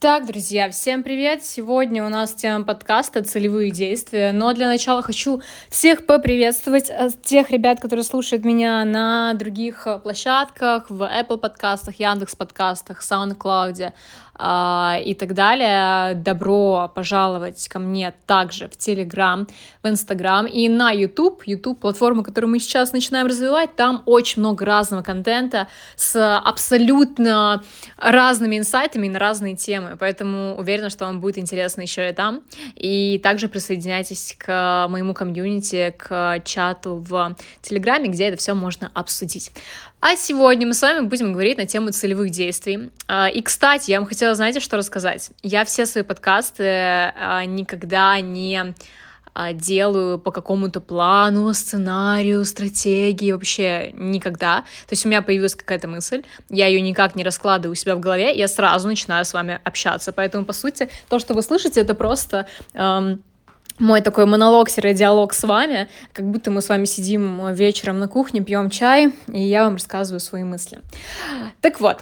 Так, друзья, всем привет! Сегодня у нас тема подкаста «Целевые действия», но для начала хочу всех поприветствовать, э, тех ребят, которые слушают меня на других э, площадках, в Apple подкастах, Яндекс подкастах, SoundCloud, и так далее. Добро пожаловать ко мне также в Telegram, в Instagram и на YouTube. YouTube, платформа, которую мы сейчас начинаем развивать, там очень много разного контента с абсолютно разными инсайтами на разные темы, поэтому уверена, что вам будет интересно еще и там. И также присоединяйтесь к моему комьюнити, к чату в Телеграме, где это все можно обсудить. А сегодня мы с вами будем говорить на тему целевых действий. А, и, кстати, я вам хотела, знаете, что рассказать? Я все свои подкасты а, никогда не а, делаю по какому-то плану, сценарию, стратегии, вообще никогда. То есть у меня появилась какая-то мысль, я ее никак не раскладываю у себя в голове, я сразу начинаю с вами общаться. Поэтому, по сути, то, что вы слышите, это просто эм, мой такой монолог-диалог с вами, как будто мы с вами сидим вечером на кухне, пьем чай, и я вам рассказываю свои мысли. Так вот,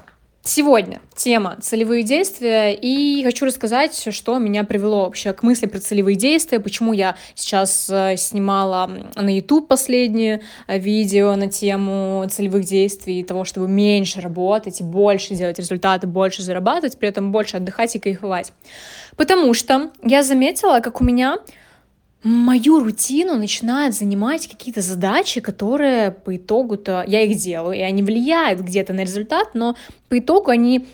Сегодня тема целевые действия, и хочу рассказать, что меня привело вообще к мысли про целевые действия, почему я сейчас э, снимала на YouTube последнее э, видео на тему целевых действий, того, чтобы меньше работать и больше делать результаты, больше зарабатывать, при этом больше отдыхать и кайфовать. Потому что я заметила, как у меня мою рутину начинают занимать какие-то задачи, которые по итогу-то я их делаю, и они влияют где-то на результат, но по итогу они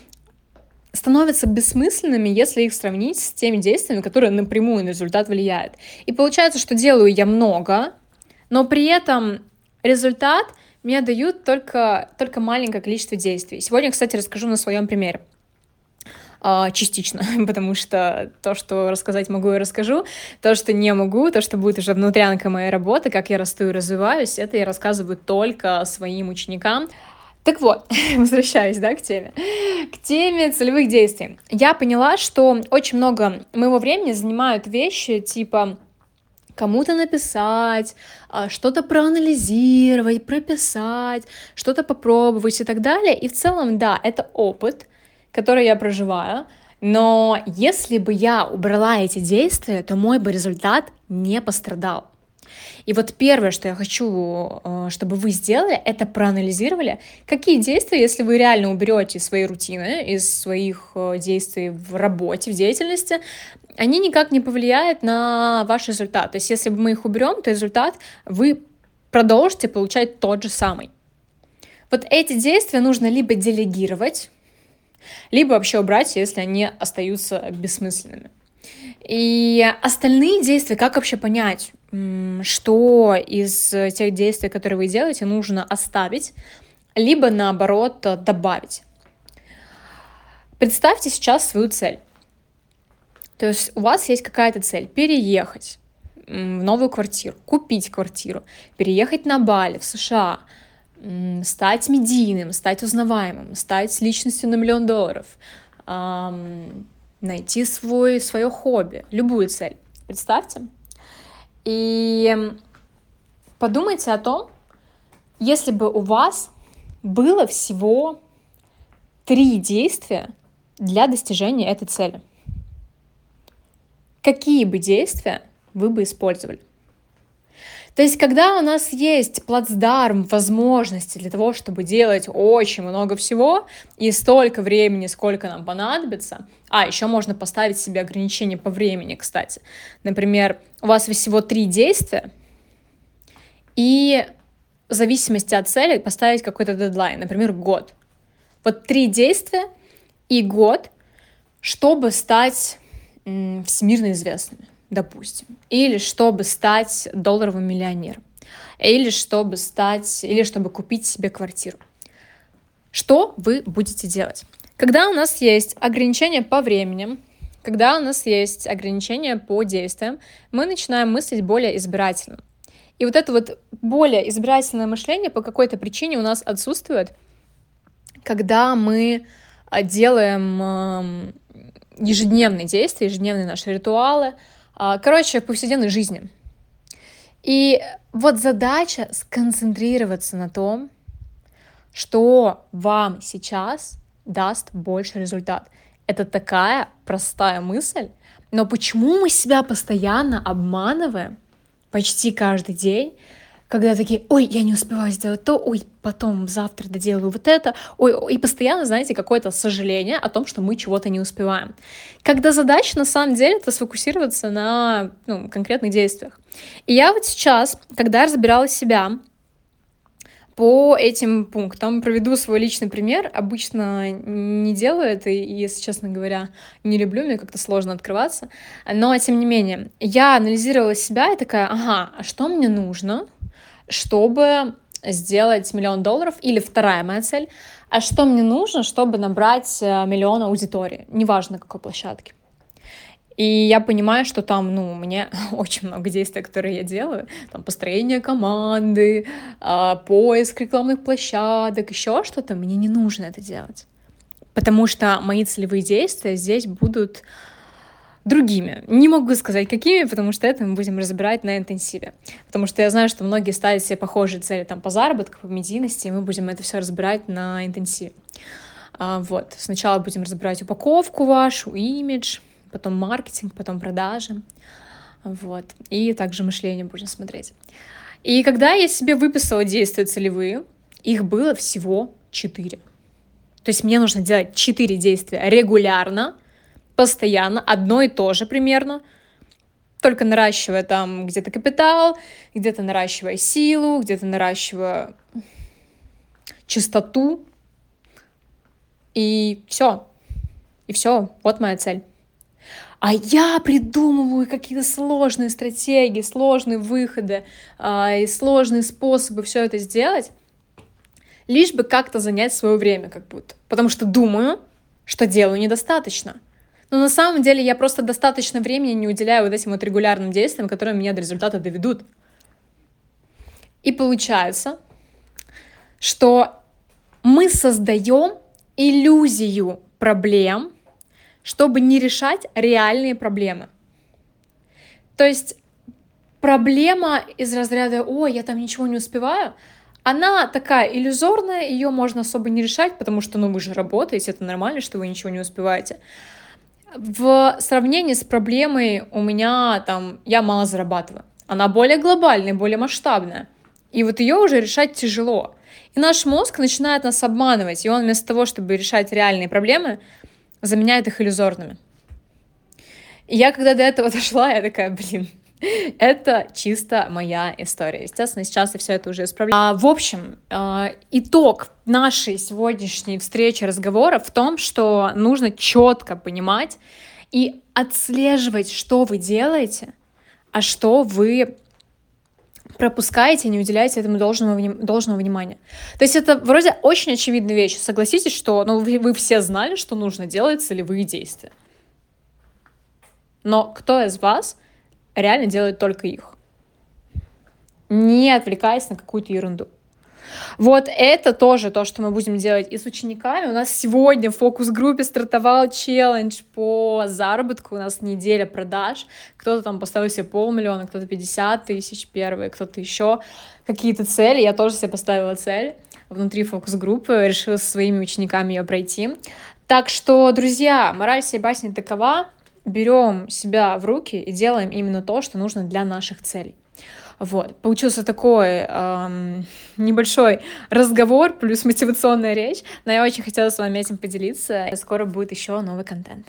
становятся бессмысленными, если их сравнить с теми действиями, которые напрямую на результат влияют. И получается, что делаю я много, но при этом результат мне дают только, только маленькое количество действий. Сегодня, кстати, расскажу на своем примере. А, частично, потому что то, что рассказать могу, и расскажу. То, что не могу, то, что будет уже внутрянка моей работы, как я расту и развиваюсь, это я рассказываю только своим ученикам. Так вот, возвращаюсь, да, к теме. К теме целевых действий. Я поняла, что очень много моего времени занимают вещи типа кому-то написать, а, что-то проанализировать, прописать, что-то попробовать и так далее. И в целом, да, это опыт, который я проживаю, но если бы я убрала эти действия, то мой бы результат не пострадал. И вот первое, что я хочу, э, чтобы вы сделали, это проанализировали, какие действия, если вы реально уберете своей рутины, из своих э, действий в работе, в деятельности, они никак не повлияют на ваш результат. То есть если мы их уберем, то результат вы продолжите получать тот же самый. Вот эти действия нужно либо делегировать, либо вообще убрать, если они остаются бессмысленными. И остальные действия, как вообще понять, что из тех действий, которые вы делаете, нужно оставить, либо наоборот добавить. Представьте сейчас свою цель. То есть у вас есть какая-то цель переехать в новую квартиру, купить квартиру, переехать на Бали, в США – стать медийным, стать узнаваемым, стать личностью на миллион долларов, найти свой, свое хобби, любую цель. Представьте. И подумайте о том, если бы у вас было всего три действия для достижения этой цели. Какие бы действия вы бы использовали? То есть, когда у нас есть плацдарм возможности для того, чтобы делать очень много всего и столько времени, сколько нам понадобится, а, еще можно поставить себе ограничения по времени, кстати. Например, у вас всего три действия, и в зависимости от цели поставить какой-то дедлайн, например, год. Вот три действия и год, чтобы стать всемирно известными допустим, или чтобы стать долларовым миллионером, или чтобы стать, или чтобы купить себе квартиру. Что вы будете делать? Когда у нас есть ограничения по времени, когда у нас есть ограничения по действиям, мы начинаем мыслить более избирательно. И вот это вот более избирательное мышление по какой-то причине у нас отсутствует, когда мы а, делаем ежедневные действия, ежедневные наши ритуалы, короче, в повседневной жизни. И вот задача сконцентрироваться на том, что вам сейчас даст больше результат. Это такая простая мысль, но почему мы себя постоянно обманываем почти каждый день, когда такие, ой, я не успеваю сделать то, ой, потом завтра доделаю вот это, ой, и постоянно, знаете, какое-то сожаление о том, что мы чего-то не успеваем. Когда задача, на самом деле, это сфокусироваться на ну, конкретных действиях. И я вот сейчас, когда разбирала себя, по этим пунктам проведу свой личный пример. Обычно не делаю это, и, если честно говоря, не люблю, мне как-то сложно открываться. Но, тем не менее, я анализировала себя и такая, ага, а что мне нужно, чтобы сделать миллион долларов? Или вторая моя цель, а что мне нужно, чтобы набрать э, миллион аудитории, неважно какой площадке. И я понимаю, что там, ну, у меня очень много действий, которые я делаю. Там построение команды, э, поиск рекламных площадок, еще что-то. Мне не нужно это делать. Потому что мои целевые действия здесь будут другими. Не могу сказать, какими, потому что это мы будем разбирать на интенсиве. Потому что я знаю, что многие ставят себе похожие цели там, по заработку, по медийности, и мы будем это все разбирать на интенсиве. А, вот. Сначала будем разбирать упаковку вашу, имидж, потом маркетинг, потом продажи. Вот. И также мышление будем смотреть. И когда я себе выписала действия целевые, их было всего четыре. То есть мне нужно делать четыре действия регулярно, постоянно, одно и то же примерно, только наращивая там где-то капитал, где-то наращивая силу, где-то наращивая чистоту. И все. И все. Вот моя цель. А я придумываю какие-то сложные стратегии, сложные выходы э, и сложные способы все это сделать, лишь бы как-то занять свое время, как будто. Потому что думаю, что делаю недостаточно. Но на самом деле я просто достаточно времени не уделяю вот этим вот регулярным действиям, которые меня до результата доведут. И получается, что мы создаем иллюзию проблем, чтобы не решать реальные проблемы. То есть проблема из разряда «Ой, я там ничего не успеваю», она такая иллюзорная, ее можно особо не решать, потому что, ну, вы же работаете, это нормально, что вы ничего не успеваете. В сравнении с проблемой у меня там, я мало зарабатываю. Она более глобальная, более масштабная. И вот ее уже решать тяжело. И наш мозг начинает нас обманывать, и он вместо того, чтобы решать реальные проблемы, заменяет их иллюзорными. И я когда до этого дошла, я такая, блин, это чисто моя история. Естественно, сейчас я все это уже исправляю. А, в общем, э, итог нашей сегодняшней встречи разговора в том, что нужно четко понимать и отслеживать, что вы делаете, а что вы пропускаете, не уделяете этому должного, должного внимания. То есть это вроде очень очевидная вещь. Согласитесь, что ну, вы, вы все знали, что нужно делать целевые действия. Но кто из вас реально делает только их? Не отвлекаясь на какую-то ерунду. Вот это тоже то, что мы будем делать и с учениками. У нас сегодня в фокус-группе стартовал челлендж по заработку. У нас неделя продаж. Кто-то там поставил себе полмиллиона, кто-то 50 тысяч первые, кто-то еще какие-то цели. Я тоже себе поставила цель внутри фокус-группы, решила со своими учениками ее пройти. Так что, друзья, мораль всей басни такова. Берем себя в руки и делаем именно то, что нужно для наших целей. Вот. Получился такой эм, небольшой разговор плюс мотивационная речь, но я очень хотела с вами этим поделиться. Скоро будет еще новый контент.